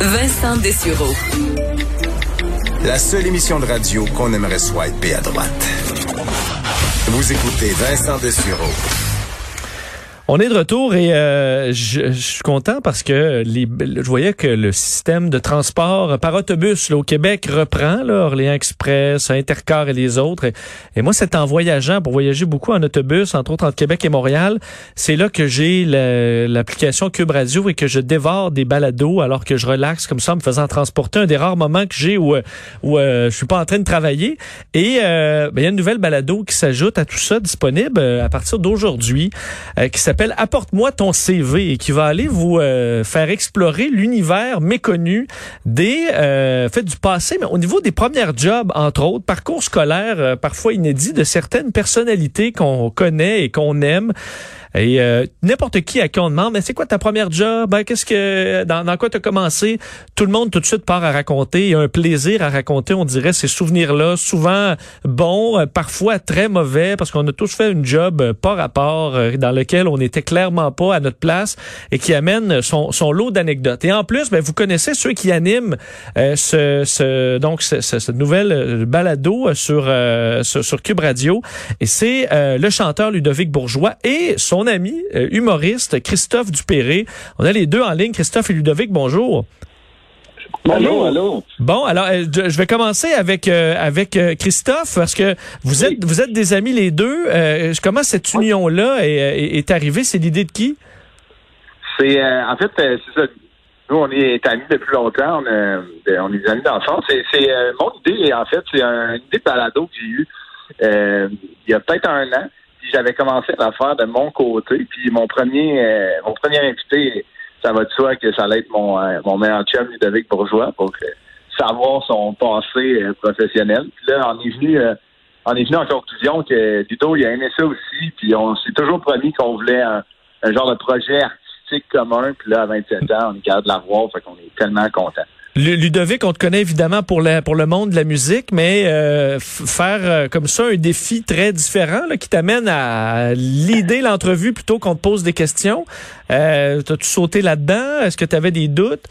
Vincent Dessureau. La seule émission de radio qu'on aimerait swiper à droite. Vous écoutez Vincent Dessureau. On est de retour et euh, je, je, suis content parce que les, je voyais que le système de transport par autobus là, au Québec reprend, là, Orléans Express, Intercar et les autres. Et, moi, c'est en voyageant, pour voyager beaucoup en autobus, entre autres entre Québec et Montréal, c'est là que j'ai l'application Cube Radio et que je dévore des balados alors que je relaxe comme ça en me faisant transporter. Un des rares moments que j'ai où, où euh, je suis pas en train de travailler. Et euh, ben, il y a une nouvelle balado qui s'ajoute à tout ça, disponible euh, à partir d'aujourd'hui, qui s'appelle Apporte-moi ton CV et qui va aller vous euh, faire explorer l'univers méconnu des euh, fait du passé, mais au niveau des premières jobs, entre autres, parcours scolaire euh, parfois inédit de certaines personnalités qu'on connaît et qu'on aime. Et euh, n'importe qui à qui on demande, mais c'est quoi ta première job? Ben, qu'est-ce que dans, dans quoi tu as commencé? Tout le monde tout de suite part à raconter. Il y a un plaisir à raconter, on dirait, ces souvenirs-là, souvent bons, euh, parfois très mauvais, parce qu'on a tous fait une job euh, pas rapport, dans lequel on n'était clairement pas à notre place et qui amène son, son lot d'anecdotes. Et en plus, ben, vous connaissez ceux qui animent ce, ce, donc ce, nouvelle balado sur, sur, sur Cube Radio. Et c'est le chanteur Ludovic Bourgeois et son mon ami euh, humoriste Christophe Dupéré. On a les deux en ligne. Christophe et Ludovic, bonjour. Bonjour, allô? Bon, alors euh, je vais commencer avec euh, avec Christophe parce que vous êtes vous êtes des amis les deux. comment cette union là est, est, arrivée? C'est l'idée de qui? C'est en fait c'est ça. Nous on est amis depuis longtemps. On, on est des amis d'enfance. C'est mon idée en fait c'est une idée de balado que j'ai eue il y a peut-être un an j'avais commencé à faire de mon côté. Puis mon premier euh, mon premier invité, ça va de soi que ça allait être mon, euh, mon meilleur chum Ludovic Bourgeois pour savoir son passé euh, professionnel. Puis là, on est venu on est venu en conclusion que Ludo, il a aimé ça aussi. Puis on s'est toujours promis qu'on voulait un, genre de projet artistique commun. Puis là, à 27 ans, on est capable de l'avoir. Fait qu'on est tellement content. Ludovic, on te connaît évidemment pour, pour le monde de la musique, mais euh, faire euh, comme ça un défi très différent qui t'amène à l'idée l'entrevue plutôt qu'on te pose des questions. Euh, T'as-tu sauté là-dedans? Est-ce que tu avais des doutes?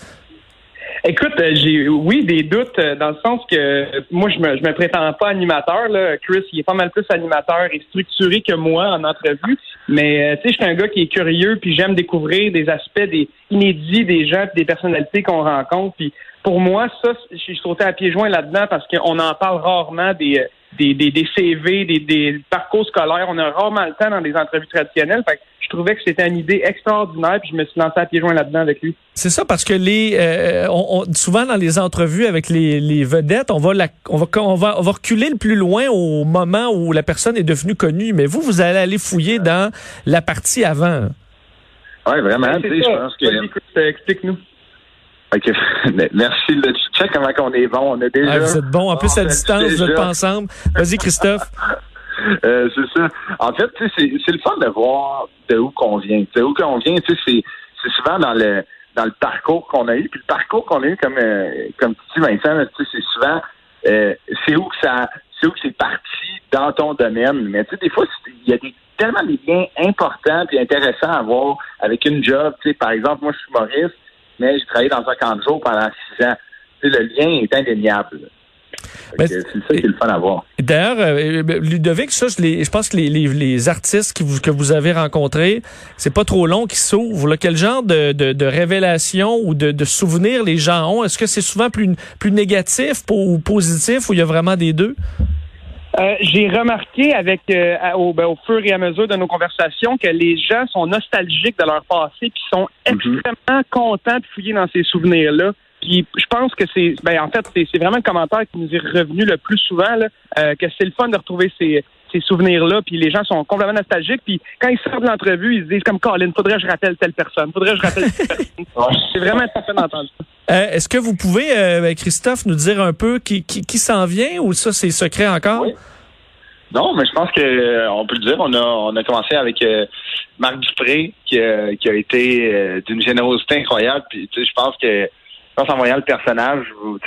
Écoute, euh, j'ai oui des doutes dans le sens que moi je me je me prétends pas animateur. Chris, il est pas mal plus animateur et structuré que moi en entrevue, mais tu sais, je suis un gars qui est curieux puis j'aime découvrir des aspects des inédits des gens, des personnalités qu'on rencontre puis pour moi, ça, je suis sauté à pieds joints là-dedans parce qu'on en parle rarement des, des, des, des CV, des, des, parcours scolaires. On a rarement le temps dans des entrevues traditionnelles. Je trouvais que c'était une idée extraordinaire, puis je me suis lancé à pieds joints là-dedans avec lui. C'est ça, parce que les euh, on, souvent dans les entrevues avec les, les vedettes, on va, la, on, va, on, va, on va reculer le plus loin au moment où la personne est devenue connue. Mais vous, vous allez aller fouiller dans la partie avant. Oui, vraiment. Je pense que... Explique-nous. OK. Merci. Le check comment on est bon. On a déjà. Ah, vous êtes bon. En plus, à distance, vous n'êtes pas ensemble. Vas-y, Christophe. euh, c'est ça. En fait, c'est, c'est le fun de voir de où qu'on vient. De où qu'on vient, c'est, c'est souvent dans le dans le parcours qu'on a eu. Puis le parcours qu'on a eu, comme euh, comme tu dis, Vincent, c'est souvent euh, c'est où que ça c'est où que c'est parti dans ton domaine. Mais tu sais, des fois, il y a des tellement des liens importants et intéressants à voir avec une job. Tu sais, par exemple, moi, je suis Maurice mais j'ai travaillé dans un camp de jour pendant six ans. le lien est indéniable. C'est ça qui est le fun à voir. D'ailleurs, euh, Ludovic, ça, je, les, je pense que les, les, les artistes qui vous, que vous avez rencontrés, c'est pas trop long qu'ils s'ouvrent. Quel genre de, de, de révélation ou de, de souvenirs les gens ont? Est-ce que c'est souvent plus, plus négatif ou positif ou il y a vraiment des deux? Euh, j'ai remarqué avec euh, au, ben, au, fur et à mesure de nos conversations que les gens sont nostalgiques de leur passé puis sont mhm. extrêmement contents de fouiller dans ces souvenirs-là. Puis je pense que c'est ben en fait c'est vraiment le commentaire qui nous est revenu le plus souvent là, euh, que c'est le fun de retrouver ces ces souvenirs-là, puis les gens sont complètement nostalgiques, puis quand ils sortent de l'entrevue, ils se disent comme Colin, faudrait que je rappelle telle personne, faudrait que je rappelle telle personne. C'est vraiment intéressant d'entendre ça. Euh, Est-ce que vous pouvez, euh, Christophe, nous dire un peu qui, qui, qui s'en vient ou ça, c'est secret encore? Oui. Non, mais je pense que euh, on peut le dire. On a on a commencé avec euh, Marc Dupré qui, a- qui a été euh, d'une générosité incroyable. Puis tu sais, je pense que pense en voyant le personnage, vous vous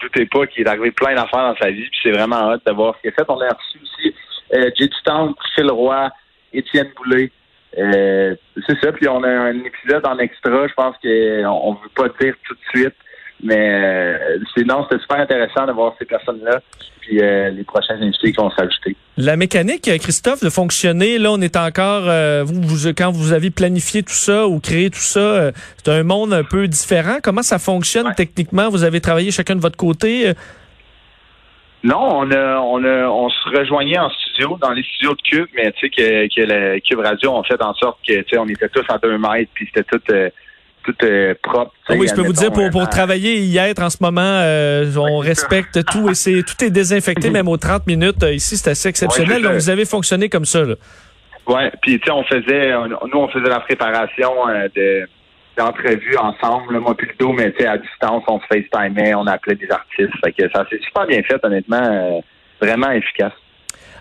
doutez- pas qu'il est arrivé plein d'affaires dans sa vie. Puis c'est vraiment hâte de voir ce qu'il a fait. On a reçu aussi euh, J.D. Town, Phil Roy, Étienne Boulay. Euh, c'est ça. Puis on a un épisode en extra. Je pense qu'on on veut pas dire tout de suite. Mais euh, c'est non, c'était super intéressant de voir ces personnes-là, puis euh, les prochains invités qui vont s'ajouter. La mécanique, euh, Christophe, de fonctionner, là, on est encore, euh, vous, vous, quand vous avez planifié tout ça ou créé tout ça, euh, c'est un monde un peu différent. Comment ça fonctionne Ouais. techniquement? Vous avez travaillé chacun de votre côté? Non, on a, on a, on se rejoignait en studio, dans les studios de Cube, mais tu sais que, que la Cube Radio ont fait en sorte que, tu sais, on était tous à deux mètres, puis c'était tout, tout euh, propre. Ah oui, je peux vous dire, pour, pour travailler et y être en ce moment, euh, on respecte tout et c'est tout est désinfecté, même aux 30 minutes. Euh, Ici, c'est assez exceptionnel. Ouais, Donc, vous avez fonctionné comme ça. Là. Ouais, puis tu sais, on faisait, on- nous on faisait la préparation euh, de d'entrevues ensemble, là, moi puis le dos, mais tu sais, à distance, on se FaceTimait, on appelait des artistes. Fait que ça s'est super bien fait, honnêtement, euh, vraiment efficace.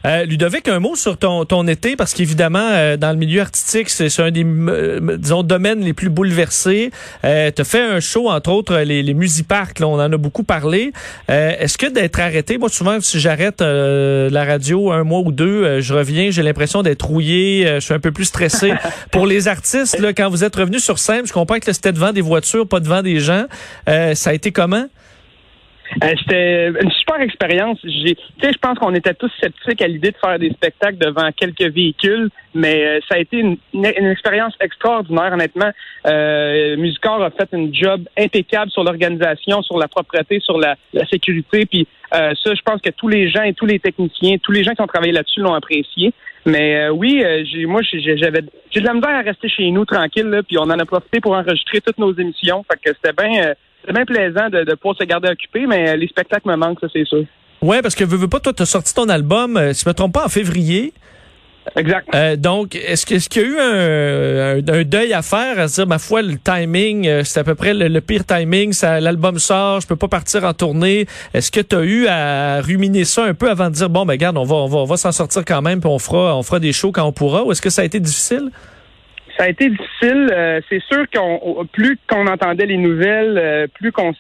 Euh, Ludovic, un mot sur ton, ton été, parce qu'évidemment, euh, dans le milieu artistique, c'est un des, euh, disons, domaines les plus bouleversés. Euh, tu as fait un show, entre autres, les, les Musiparks, là, on en a beaucoup parlé. Euh, Est-ce que d'être arrêté, moi, souvent, si j'arrête euh, la radio un mois ou deux, euh, je reviens, j'ai l'impression d'être rouillé, euh, je suis un peu plus stressé. Pour les artistes, là, quand vous êtes revenu sur scène, je comprends que c'était devant des voitures, pas devant des gens. Euh, ça a été comment? Euh, C'était une super expérience. J'ai, je pense qu'on était tous sceptiques à l'idée de faire des spectacles devant quelques véhicules, mais euh, ça a été une, une- expérience extraordinaire, honnêtement. Euh, Musicor a fait une job impeccable sur l'organisation, sur la propreté, sur la, la sécurité, puis euh, ça, je pense que tous les gens et tous les techniciens, tous les gens qui ont travaillé là-dessus l'ont apprécié. Mais euh, oui, euh, j'ai, moi, j'avais, j'ai de la misère à rester chez nous tranquille, là, puis on en a profité pour enregistrer toutes nos émissions. Fait que c'était bien. C'est bien plaisant de, de pouvoir se garder occupé, mais euh, les spectacles me manquent, ça c'est sûr. Ouais, parce que veux, veux pas, toi, tu as sorti ton album, euh, si je me trompe pas, en février. Exact. Euh, donc, est-ce que- est-ce qu'il y a eu un, un- un deuil à faire, à se dire, ma foi, le timing, euh, c'est à peu près le, le pire timing, ça, l'album sort, je peux pas partir en tournée. Est-ce que tu as eu à ruminer ça un peu avant de dire, bon, ben regarde, on va, on va, on va s'en sortir quand même, puis on fera, on fera des shows quand on pourra, ou est-ce que ça a été difficile? Ça a été difficile. Euh, c'est sûr qu'on plus qu'on entendait les nouvelles, euh, plus qu'on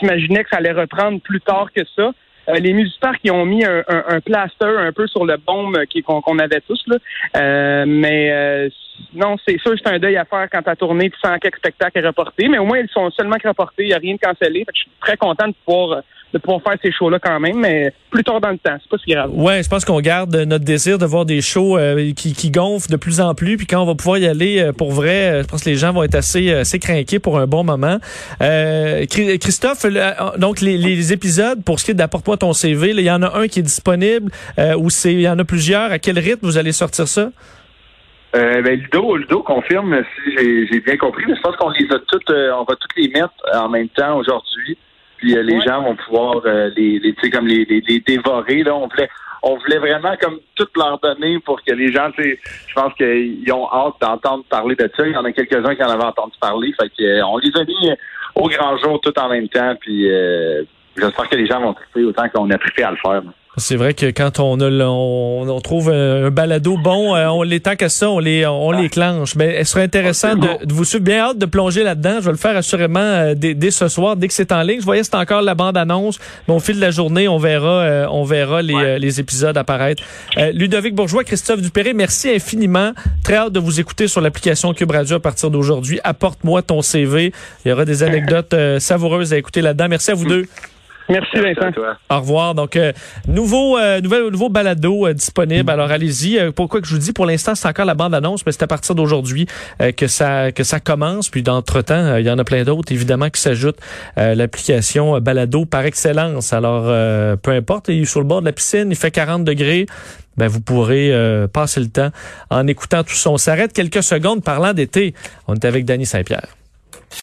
s'imaginait que ça allait reprendre plus tard que ça. Euh, les musiciens qui ont mis un, un, un plaster un peu sur le baume qu'on avait tous là. Euh, mais euh, non, c'est sûr, c'est un deuil à faire quand ta tournée, tu sens quelques spectacles est reporté. Mais au moins, ils sont seulement reportés. Il n'y a rien de cancellé. Je suis très content de pouvoir de pouvoir faire ces shows-là quand même, mais plus tard dans le temps. C'est pas si grave. Ouais, je pense qu'on garde notre désir de voir des shows euh, qui, qui gonflent de plus en plus, puis quand on va pouvoir y aller euh, pour vrai, euh, je pense que les gens vont être assez, assez craqués pour un bon moment. Euh, Chri- Christophe, le- donc les, les épisodes, pour ce qui est d'apporte-moi ton CV, il y en a un qui est disponible, euh, ou c'est il y en a plusieurs. À quel rythme vous allez sortir ça? Euh, ben, Ludo, Ludo confirme si j'ai j'ai bien compris, mais je pense qu'on les a toutes, euh, on va toutes les mettre en même temps aujourd'hui. Puis euh, les Ouais. gens vont pouvoir euh, les, les tu sais, comme les, les, les dévorer. Là, on voulait, on voulait vraiment comme toutes leur donner pour que les gens, tu sais, je pense qu'ils ont hâte d'entendre parler de ça. Il y en a quelques-uns qui en avaient entendu parler. Fait que euh, on les a mis au grand jour tout en même temps. Puis euh, j'espère que les gens vont triper autant qu'on a trippé à le faire. C'est vrai que quand on a on, on trouve un balado bon, euh, on les tant qu'à ça, on les on les clenche. Mais ce serait intéressant de, de vous suivre. Bien hâte de plonger là-dedans. Je vais le faire assurément euh, dès, dès ce soir, dès que c'est en ligne. Je voyais c'est encore la bande annonce, mais au fil de la journée, on verra euh, on verra les, euh, les épisodes apparaître. Euh, Ludovic Bourgeois, Christophe Dupéré, merci infiniment. Très hâte de vous écouter sur l'application Cube Radio à partir d'aujourd'hui. Apporte-moi ton CV. Il y aura des anecdotes savoureuses à écouter là-dedans. Merci à vous deux. Merci, Vincent. à toi. Au revoir. Donc, euh, nouveau, euh, nouvel, nouveau balado euh, disponible. Alors, allez-y. Euh, pourquoi que je vous dis, pour l'instant, c'est encore la bande-annonce, mais c'est à partir d'aujourd'hui euh, que ça que ça commence. Puis, d'entre-temps, euh, il y en a plein d'autres, évidemment, qui s'ajoutent. Euh, L'application euh, balado par excellence. Alors, euh, peu importe, il est sur le bord de la piscine, il fait 40 degrés. Ben, vous pourrez euh, passer le temps en écoutant tout ça. On s'arrête quelques secondes parlant d'été. On est avec Danny Saint-Pierre.